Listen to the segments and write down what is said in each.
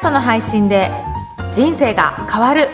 ストの配信で人生が変わる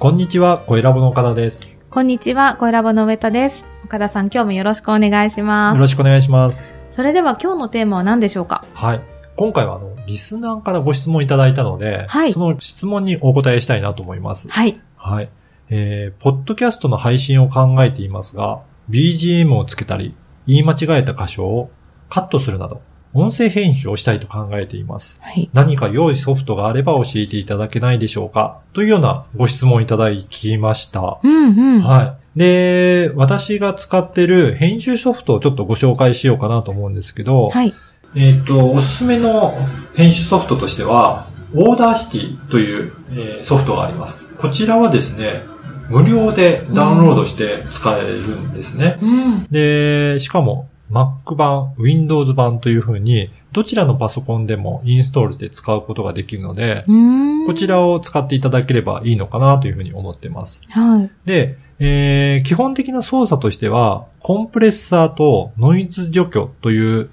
こんにちは、声ラボの岡田です。よこんにちは、声ラボの上田です。岡田さん、今日もよろしくお願いします。ろしくお願いします。それでは今日のテーマは何でしょうか？はい。今回はあの、リスナーからご質問いただいたので、はいその質問にお答えしたいなと思います。はい。はい。えー、ポッドキャストの配信を考えていますが、BGM をつけたり、言い間違えた箇所をカットするなど、音声編集をしたいと考えています。はい。何か良いソフトがあれば教えていただけないでしょうか？というようなご質問いただきました。うんうん。はい。で、私が使ってる編集ソフトをちょっとご紹介しようかなと思うんですけど、はい。えっ、と、おすすめの編集ソフトとしては、Audacity という、えーソフトがあります。こちらはですね、無料でダウンロードして使えるんですね。うん。で、しかも Mac 版、Windows 版という風に、どちらのパソコンでもインストールして使うことができるので、うん。こちらを使っていただければいいのかなというふうに思ってます。はい。で、えー基本的な操作としては、コンプレッサーとノイズ除去という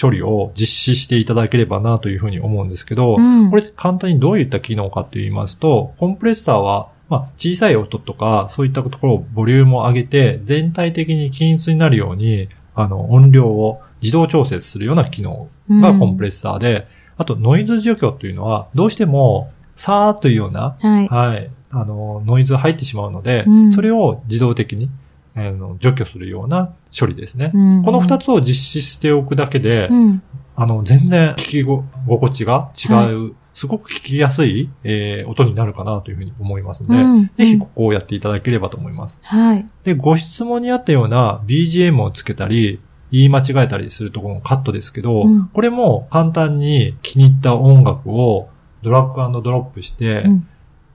処理を実施していただければなというふうに思うんですけど、うんこれ簡単にどういった機能かと言いますと、コンプレッサーは、まあ、小さい音とか、そういったところをボリュームを上げて、全体的に均一になるように、あの、音量を自動調節するような機能がコンプレッサーで、あと、ノイズ除去というのは、どうしても、さーっというような、はい。はい。あの、ノイズが入ってしまうので、うんそれを自動的に、あの除去するような処理ですね。うんこの二つを実施しておくだけで、うん。あの、全然聞きご心地が違う、はすごく聞きやすい、えー音になるかなというふうに思いますので、うんぜひここをやっていただければと思います。はい。で、ご質問にあったような BGM をつけたり、言い間違えたりするところのカットですけど、うん。これも簡単に気に入った音楽をドラッグドロップしてうん。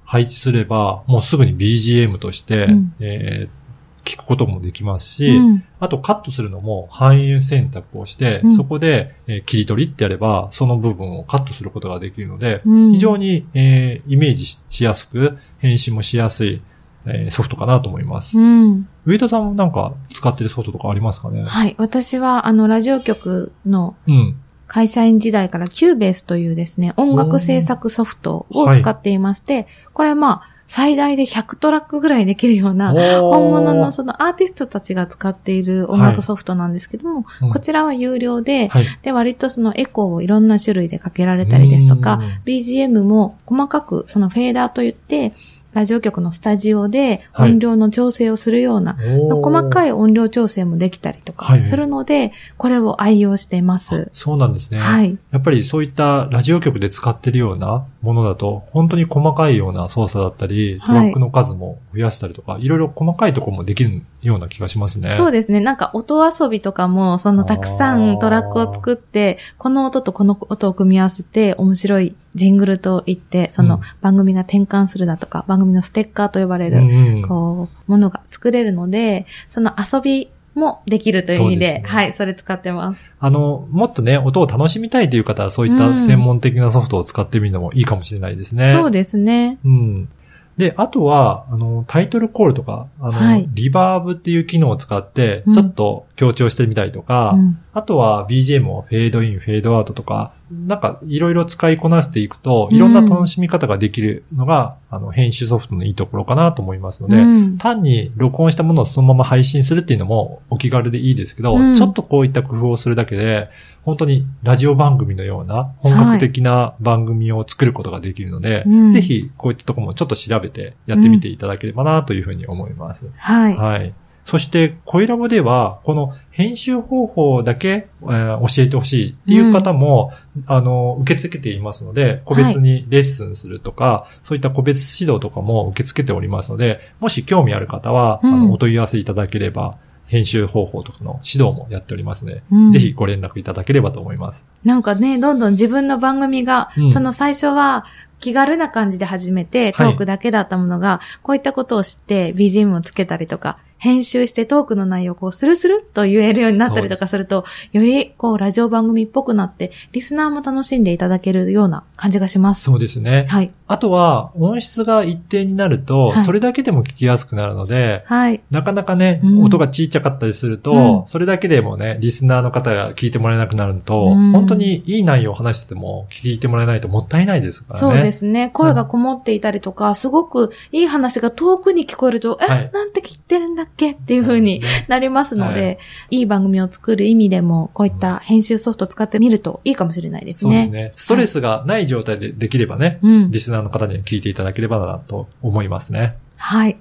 配置すれば、もうすぐに BGM として、うん。えー聞くこともできますし、うんあとカットするのも範囲選択をして、うんそこで、えー切り取りってやれば、その部分をカットすることができるので、うん非常に、えーイメージしやすく、編集もしやすい、えーソフトかなと思います。うん。上田さんもなんか使ってるソフトとかありますかね？はい。私は、あの、ラジオ局のうん。会社員時代から Cubase というですね、音楽制作ソフトを使っていまして、これまあ、最大で100トラックぐらいできるような、本物のそのアーティストたちが使っている音楽ソフトなんですけども、うんこちらは有料で、はい。で、割とそのエコーをいろんな種類でかけられたりですとか、BGM も細かくそのフェーダーといって、ラジオ局のスタジオではい音量の調整をするような、細かい。い音量調整もできたりとかはいはいするので、これを愛用しています。そうなんですね。はい。やっぱりそういったラジオ局で使ってるようなものだと、本当に細かいような操作だったり、トはいラックの数も増やしたりとか、いろいろ細かいところもできるような気がしますね。そうですね。なんか音遊びとかも、そのたくさんトラックを作って、この音とこの音を組み合わせて面白いジングルと言って、そのうん番組が転換するだとか、番組のステッカーと呼ばれる、うんうんこう、ものが作れるので、その遊びもできるという意味で、ですねはい、それ使ってます。あの、もっとね、音を楽しみたいという方は、そういっうんた専門的なソフトを使ってみるのもいいかもしれないですね。そうですね。うん。で、あとは、あの、タイトルコールとか、あの、はい。リバーブっていう機能を使ってう、ん。ちょっと強調してみたりとか、うん。あとは BGM をフェードイン、フェードアウトとか、なんかいろいろ使いこなしていくと、うんいろんな楽しみ方ができるのが、あの、編集ソフトのいいところかなと思いますので、うん。単に録音したものをそのまま配信するっていうのもお気軽でいいですけど、うん。ちょっとこういった工夫をするだけで、本当にラジオ番組のような本格的な番組を作ることができるので、うんぜひこういったところもちょっと調べてやってみていただければなというふうに思います。はい。はい。そして、声ラボでは、この編集方法だけ、えー教えてほしいっていう方も、あの、受け付けていますので、個別にレッスンするとか、そういった個別指導とかも受け付けておりますので、もし興味ある方は、うんあの、お問い合わせいただければ、編集方法とかの指導もやっておりますので、うん。ぜひご連絡いただければと思います。なんかね、どんどん自分の番組が、うん。その最初は気軽な感じで始めて、トはい。ークだけだったものが、こういったことを知って BGM をつけたりとか、編集してトークの内容をこうスルスルっと言えるようになったりとかすると、よりこうラジオ番組っぽくなって、リスナーも楽しんでいただけるような感じがします。そうですね。はい。あとは、音質が一定になると、はいそれだけでも聞きやすくなるので、はい。なかなかね、うん音が小さかったりすると、うんそれだけでもね、リスナーの方が聞いてもらえなくなると、うん本当にいい内容を話してても聞いてもらえないともったいないですからね。そうですね。声がこもっていたりとか、すごくいい話が遠くに聞こえると、え、はいなんて聞いてるんだっけっていう風になりますので、、はいい番組を作る意味でも、こういった編集ソフトを使ってみるといいかもしれないですね。そうですね。ストレスがない状態でできればね、うん。リスナーの方には聞いていただければなと思いますね。はい。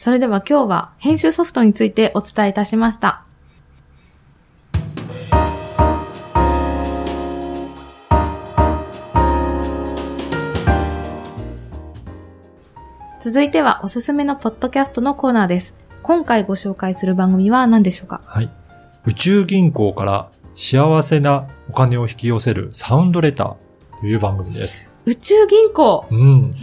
それでは今日は編集ソフトについてお伝えいたしました。続いてはおすすめのポッドキャストのコーナーです。今回ご紹介する番組は何でしょうか？はい。宇宙銀行から幸せなお金を引き寄せるサウンドレターという番組です。宇宙銀行うん。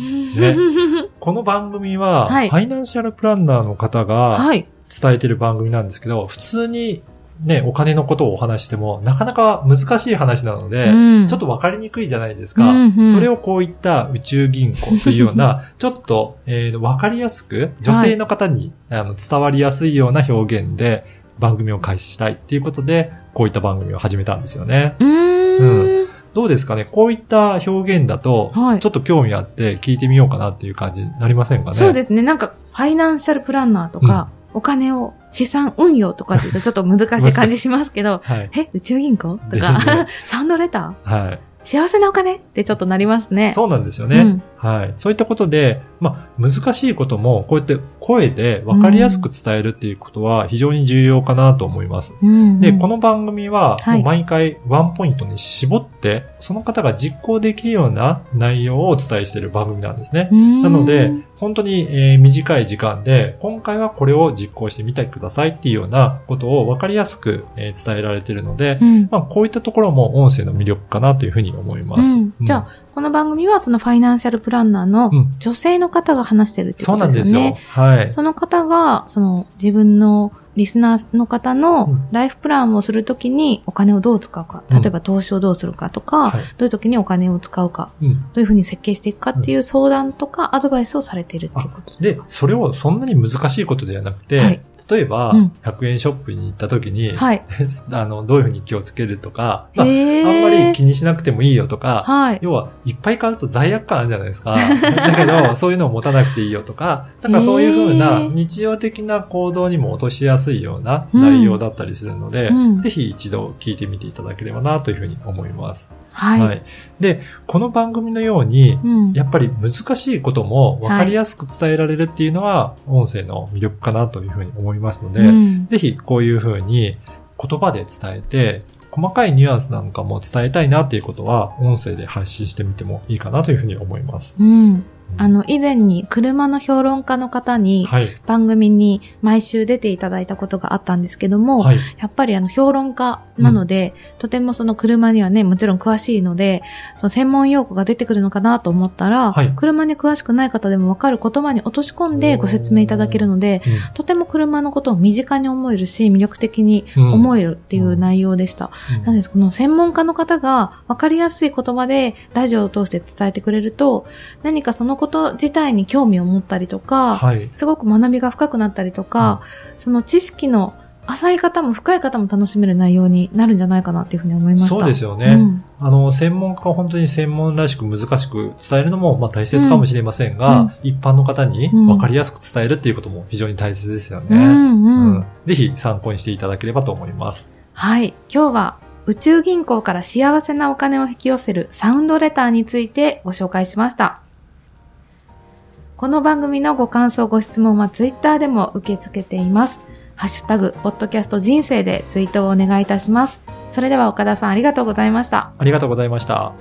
この番組は、はいファイナンシャルプランナーの方がはい。伝えてる番組なんですけど、普通にね、お金のことをお話しても、なかなか難しい話なので、うんちょっとわかりにくいじゃないですか。うんうんそれをこういった宇宙銀行というような、ちょっと、えーわかりやすく、女性の方に、あの伝わりやすいような表現で番組を開始したいっていうことで、こういった番組を始めたんですよね。うーん。どうですかね？こういった表現だと、はいちょっと興味あって聞いてみようかなっていう感じになりませんかね？そうですね。なんか、ファイナンシャルプランナーとか、お金を資産運用とかって言うとちょっと難しい感じしますけど、はい。え、宇宙銀行？とかね、サウンドレター？はい。幸せなお金？ってちょっとなりますね。そうなんですよね。うんはい。そういったことで、まあ、難しいことも、こうやって声で分かりやすく伝えるっていうことは非常に重要かなと思います。うんうんで、この番組は、毎回ワンポイントに絞って、その方が実行できるような内容をお伝えしている番組なんですね。なので、本当に、えー短い時間で、今回はこれを実行してみてくださいっていうようなことを分かりやすく、えー伝えられているので、うんまあ、こういったところも音声の魅力かなというふうに思います。うんじゃあ、この番組はそのファイナンシャルプランナーのうん女性の方が話してるってそうことなんですすよでよね。。はい。その方が、その自分のリスナーの方うのん。ライフプランをするときにお金をどう使うか、うん。例えば投資をどうするかとか、はい。どういう時にお金を使うか、うん。どういうふうに設計していくかっていう相談とかアドバイスをされているっていうことですか、でそれをそんなに難しいことではなくて、はい例えば、うん100円ショップに行った時に、はい。あの、どういうふうに気をつけるとか、まあ、あんまり気にしなくてもいいよとか、はい。要は、いっぱい買うと罪悪感あるじゃないですか。だけど、そういうのを持たなくていいよとか、なんかそういうふうな日常的な行動にも落としやすいような内容だったりするので、うんぜひ一度聞いてみていただければなというふうに思います。はい。で、この番組のように、うん。やっぱり難しいことも分かりやすく伝えられるっていうのは、音声の魅力かなというふうに思いますので、うんぜひこういうふうに言葉で伝えて、細かいニュアンスなんかも伝えたいなっていうことは、音声で発信してみてもいいかなというふうに思います。うん。あの、以前に車の評論家の方にはい。番組に毎週出ていただいたことがあったんですけども、はい。やっぱりあの評論家なので、とてもその車にはね、もちろん詳しいので、その専門用語が出てくるのかなと思ったら、はい。車に詳しくない方でもわかる言葉に落とし込んでご説明いただけるので、とても車のことを身近に思えるし、魅力的にうん。思えるっていう内容でした。うん。なんです、この専門家の方が分かりやすい言葉でラジオを通して伝えてくれると、何かそのこと自体に興味を持ったりとか、はい。すごく学びが深くなったりとか、その知識の浅い方も深い方も楽しめる内容になるんじゃないかなっていうふうに思いました。そうですよね。うんあの、専門家が本当に専門らしく難しく伝えるのも、まあ大切かもしれませんが、うん一般の方にうん分かりやすく伝えるっていうことも非常に大切ですよね。うんうんうんぜひ参考にしていただければと思います。はい。今日は宇宙銀行から幸せなお金を引き寄せるサウンドレターについてご紹介しました。この番組のご感想、ご質問はツイッターでも受け付けています。ハッシュタグ、ポッドキャスト人生でツイートをお願いいたします。それでは岡田さんありがとうございました。ありがとうございました。